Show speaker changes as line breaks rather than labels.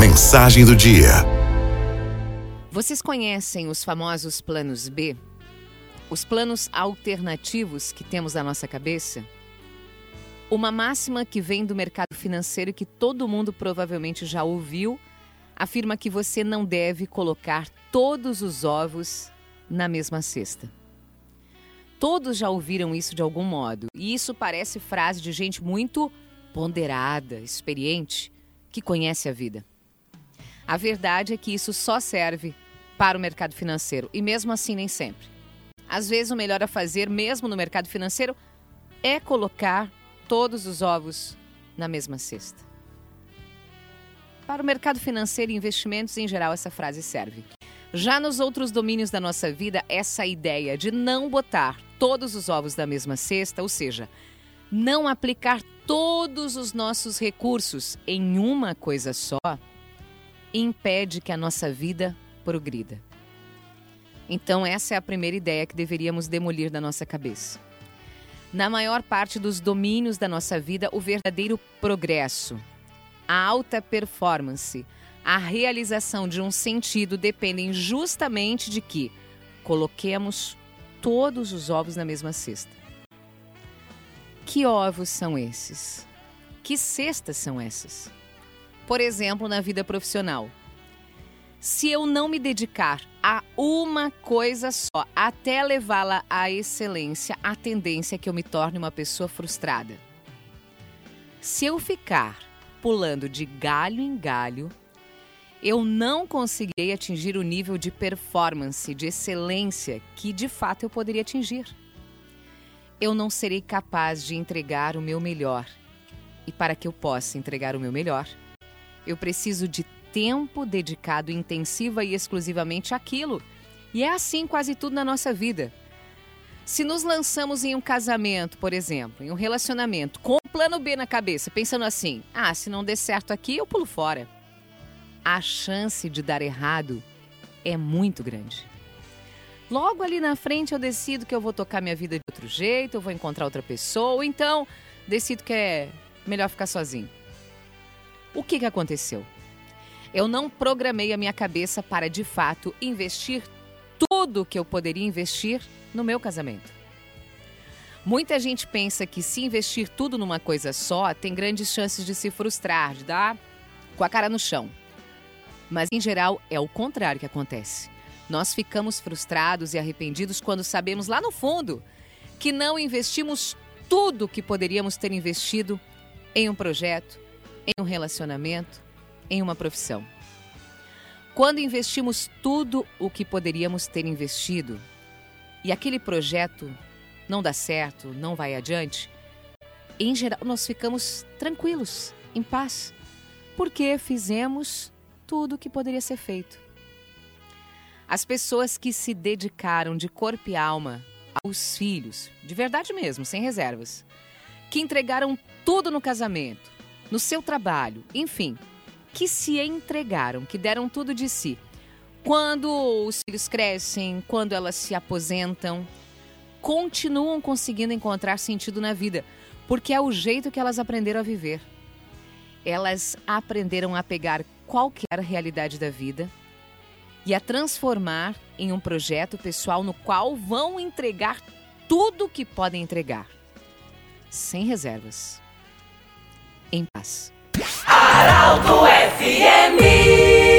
Mensagem do dia.
Vocês conhecem os famosos planos B? Os planos alternativos que temos na nossa cabeça? Uma máxima que vem do mercado financeiro que todo mundo provavelmente já ouviu afirma que você não deve colocar todos os ovos na mesma cesta. Todos já ouviram isso de algum modo, e isso parece frase de gente muito ponderada, experiente, que conhece a vida. A verdade é que isso só serve para o mercado financeiro, e mesmo assim nem sempre. Às vezes o melhor a fazer, mesmo no mercado financeiro, é colocar todos os ovos na mesma cesta. Para o mercado financeiro e investimentos em geral, essa frase serve. Já nos outros domínios da nossa vida, essa ideia de não botar todos os ovos da mesma cesta, ou seja, não aplicar todos os nossos recursos em uma coisa só, impede que a nossa vida progrida. Então, essa é a primeira ideia que deveríamos demolir da nossa cabeça. Na maior parte dos domínios da nossa vida, o verdadeiro progresso, a alta performance, a realização de um sentido dependem justamente de que coloquemos todos os ovos na mesma cesta. Que ovos são esses? Que cestas são essas? Por exemplo, na vida profissional. Se eu não me dedicar a uma coisa só, até levá-la à excelência, a tendência é que eu me torne uma pessoa frustrada. Se eu ficar pulando de galho em galho, eu não conseguirei atingir o nível de performance, de excelência que de fato eu poderia atingir. Eu não serei capaz de entregar o meu melhor. E para que eu possa entregar o meu melhor, eu preciso de tempo dedicado intensiva e exclusivamente àquilo. E é assim quase tudo na nossa vida. Se nos lançamos em um casamento, por exemplo, em um relacionamento, com o plano B na cabeça, pensando assim: ah, se não der certo aqui, eu pulo fora a chance de dar errado é muito grande. Logo ali na frente eu decido que eu vou tocar minha vida de outro jeito, eu vou encontrar outra pessoa, ou então decido que é melhor ficar sozinho. O que, que aconteceu? Eu não programei a minha cabeça para de fato investir tudo que eu poderia investir no meu casamento. Muita gente pensa que se investir tudo numa coisa só, tem grandes chances de se frustrar, de dar com a cara no chão. Mas, em geral, é o contrário que acontece. Nós ficamos frustrados e arrependidos quando sabemos lá no fundo que não investimos tudo que poderíamos ter investido em um projeto, em um relacionamento, em uma profissão. Quando investimos tudo o que poderíamos ter investido e aquele projeto não dá certo, não vai adiante, em geral nós ficamos tranquilos, em paz, porque fizemos tudo o que poderia ser feito. As pessoas que se dedicaram de corpo e alma aos filhos, de verdade mesmo, sem reservas, que entregaram tudo no casamento, no seu trabalho, enfim, que se entregaram, que deram tudo de si. Quando os filhos crescem, quando elas se aposentam, continuam conseguindo encontrar sentido na vida, porque é o jeito que elas aprenderam a viver. Elas aprenderam a pegar qualquer realidade da vida e a transformar em um projeto pessoal no qual vão entregar tudo o que podem entregar, sem reservas, em paz.
Aralto FM.